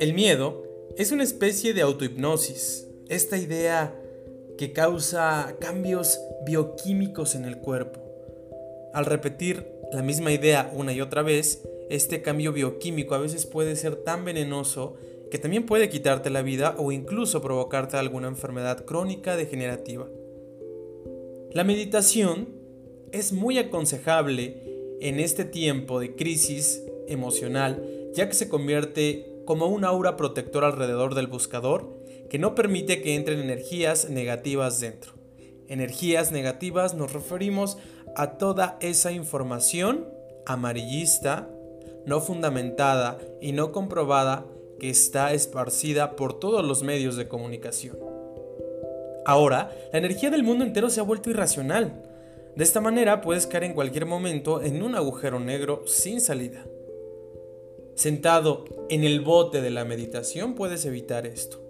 El miedo es una especie de autohipnosis, esta idea que causa cambios bioquímicos en el cuerpo. Al repetir la misma idea una y otra vez, este cambio bioquímico a veces puede ser tan venenoso que también puede quitarte la vida o incluso provocarte alguna enfermedad crónica degenerativa. La meditación es muy aconsejable en este tiempo de crisis emocional, ya que se convierte como un aura protectora alrededor del buscador que no permite que entren energías negativas dentro. Energías negativas nos referimos a toda esa información amarillista, no fundamentada y no comprobada que está esparcida por todos los medios de comunicación. Ahora, la energía del mundo entero se ha vuelto irracional. De esta manera puedes caer en cualquier momento en un agujero negro sin salida. Sentado en el bote de la meditación puedes evitar esto.